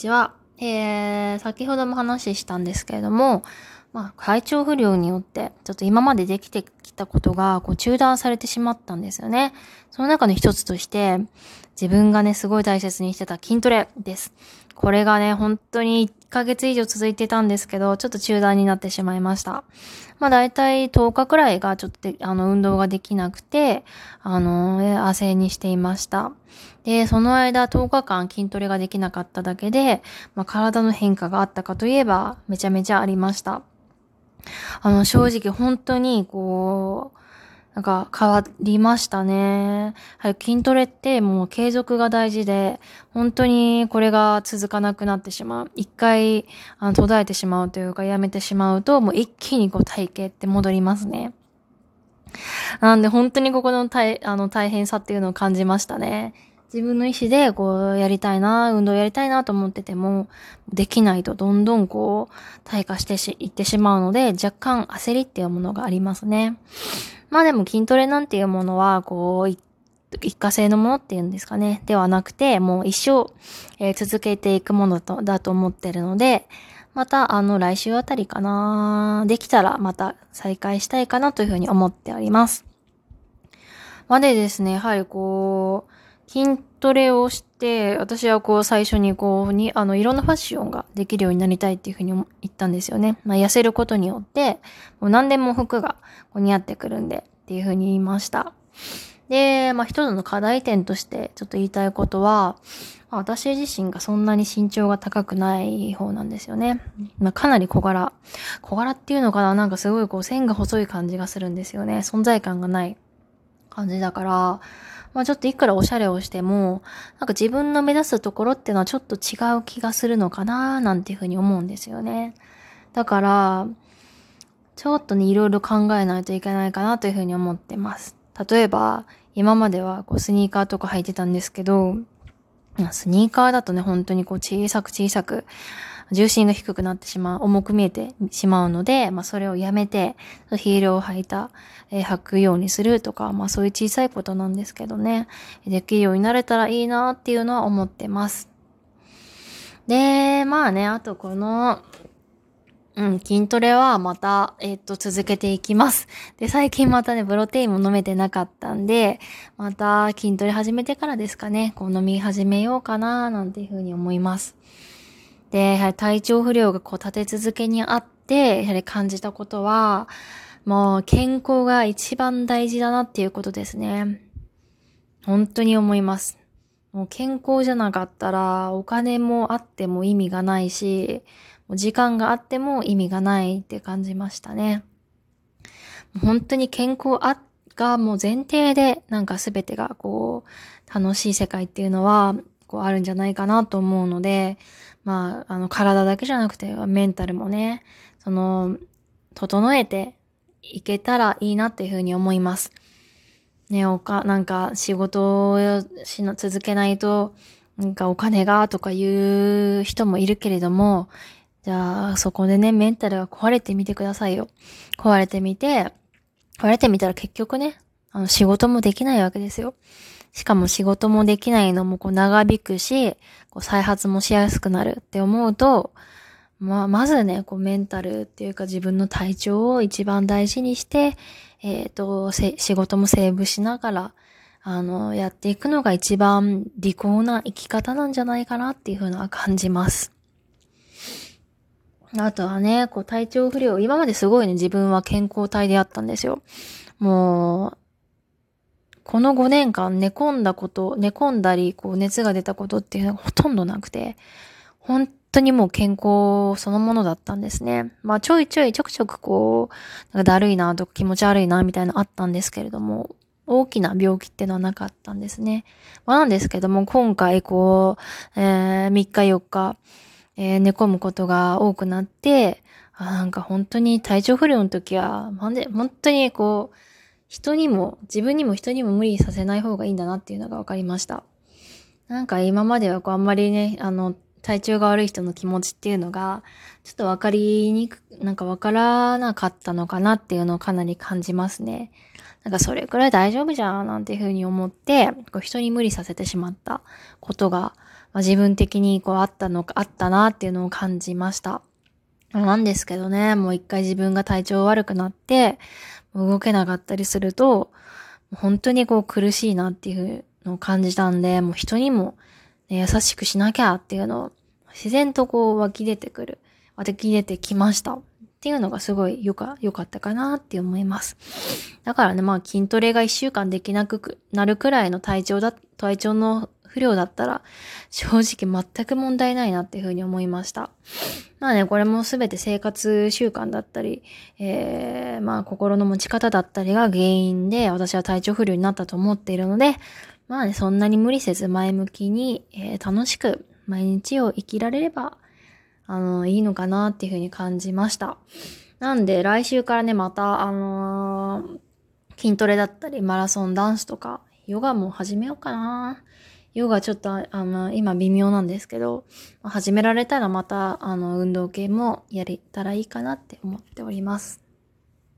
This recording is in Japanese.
ちは。えー、先ほども話したんですけれども、まあ、体調不良によって、ちょっと今までできてきたことが、こう、中断されてしまったんですよね。その中の一つとして、自分がね、すごい大切にしてた筋トレです。これがね、本当にヶ月以上続いてたんですけど、ちょっと中断になってしまいました。まあ、大体10日くらいがちょっとあの、運動ができなくて、あの、汗にしていました。で、その間10日間筋トレができなかっただけで、まあ、体の変化があったかといえば、めちゃめちゃありました。あの、正直本当に、こう、なんか変わりましたね。はい、筋トレってもう継続が大事で、本当にこれが続かなくなってしまう。一回、あの、途絶えてしまうというか、やめてしまうと、もう一気にこう体型って戻りますね。なんで本当にここの大、あの、大変さっていうのを感じましたね。自分の意思でこうやりたいな、運動やりたいなと思ってても、できないとどんどんこう、退化してし、いってしまうので、若干焦りっていうものがありますね。まあでも筋トレなんていうものは、こう、一過性のものっていうんですかね。ではなくて、もう一生、えー、続けていくものとだと思ってるので、また、あの、来週あたりかな。できたら、また再開したいかなというふうに思っております。までですね、やはりこう、筋トレをして、私はこう最初にこうに、あの、いろんなファッションができるようになりたいっていうふうに言ったんですよね。まあ、痩せることによって、もう何でも服がこう似合ってくるんでっていうふうに言いました。で、まあ、一つの課題点としてちょっと言いたいことは、まあ、私自身がそんなに身長が高くない方なんですよね。まあ、かなり小柄。小柄っていうのかな？なんかすごいこう線が細い感じがするんですよね。存在感がない感じだから、まあちょっといくらおしゃれをしても、なんか自分の目指すところっていうのはちょっと違う気がするのかななんていうふうに思うんですよね。だから、ちょっとね、いろいろ考えないといけないかなというふうに思ってます。例えば、今まではこうスニーカーとか履いてたんですけど、スニーカーだとね、本当にこう小さく小さく、重心が低くなってしまう、重く見えてしまうので、まあそれをやめて、ヒールを履いた、えー、履くようにするとか、まあそういう小さいことなんですけどね、できるようになれたらいいなっていうのは思ってます。で、まあね、あとこの、うん、筋トレはまた、えっ、と、続けていきます。で、最近またね、プロテインも飲めてなかったんで、また筋トレ始めてからですかね、こう飲み始めようかな、なんていうふうに思います。で、体調不良がこう立て続けにあって、やはり感じたことは、もう健康が一番大事だなっていうことですね。本当に思います。もう健康じゃなかったらお金もあっても意味がないし、時間があっても意味がないって感じましたね。本当に健康あがもう前提でなんか全てがこう楽しい世界っていうのはこうあるんじゃないかなと思うので、まあ、あの、体だけじゃなくて、メンタルもね、その、整えていけたらいいなっていうふうに思います。ね、おか、なんか、仕事をしな、続けないと、なんかお金がとか言う人もいるけれども、じゃあ、そこでね、メンタルが壊れてみてくださいよ。壊れてみて、壊れてみたら結局ね、あの、仕事もできないわけですよ。しかも仕事もできないのもこう長引くし、こう再発もしやすくなるって思うと、まあ、まずね、こうメンタルっていうか自分の体調を一番大事にして、えっ、ー、と、仕事もセーブしながら、あの、やっていくのが一番利口な生き方なんじゃないかなっていうふうな感じます。あとはね、こう体調不良、今まですごいね、自分は健康体であったんですよ。もう、この5年間寝込んだこと、寝込んだり、こう熱が出たことっていうのがほとんどなくて、本当にもう健康そのものだったんですね。まあちょいちょいちょくちょくこう、なんかだるいなとか気持ち悪いなみたいなのあったんですけれども、大きな病気っていうのはなかったんですね。まあなんですけども、今回こう、えー、3日4日、えー、寝込むことが多くなって、あなんか本当に体調不良の時は、なんで、本当にこう、人にも、自分にも人にも無理させない方がいいんだなっていうのが分かりました。なんか今まではこうあんまりね、あの、体調が悪い人の気持ちっていうのが、ちょっと分かりにく、なんか分からなかったのかなっていうのをかなり感じますね。なんかそれくらい大丈夫じゃんなんていうふうに思って、こう人に無理させてしまったことが、まあ、自分的にこうあったのか、あったなっていうのを感じました。なんですけどね、もう一回自分が体調悪くなって、動けなかったりすると、本当にこう苦しいなっていうのを感じたんで、もう人にも、ね、優しくしなきゃっていうのを自然とこう湧き出てくる、湧き出てきました。っていうのがすごい良か、良かったかなって思います。だからね、まあ筋トレが一週間できなくなるくらいの体調だ、体調の不良だったら、正直全く問題ないなっていうふうに思いました。まあね、これもすべて生活習慣だったり、えー、まあ心の持ち方だったりが原因で私は体調不良になったと思っているので、まあね、そんなに無理せず前向きに、えー、楽しく毎日を生きられれば、あの、いいのかなっていうふうに感じました。なんで来週からね、また、あのー、筋トレだったり、マラソン、ダンスとか、ヨガも始めようかな。ヨガちょっと、あの、今微妙なんですけど、始められたらまた、あの、運動系もやれたらいいかなって思っております。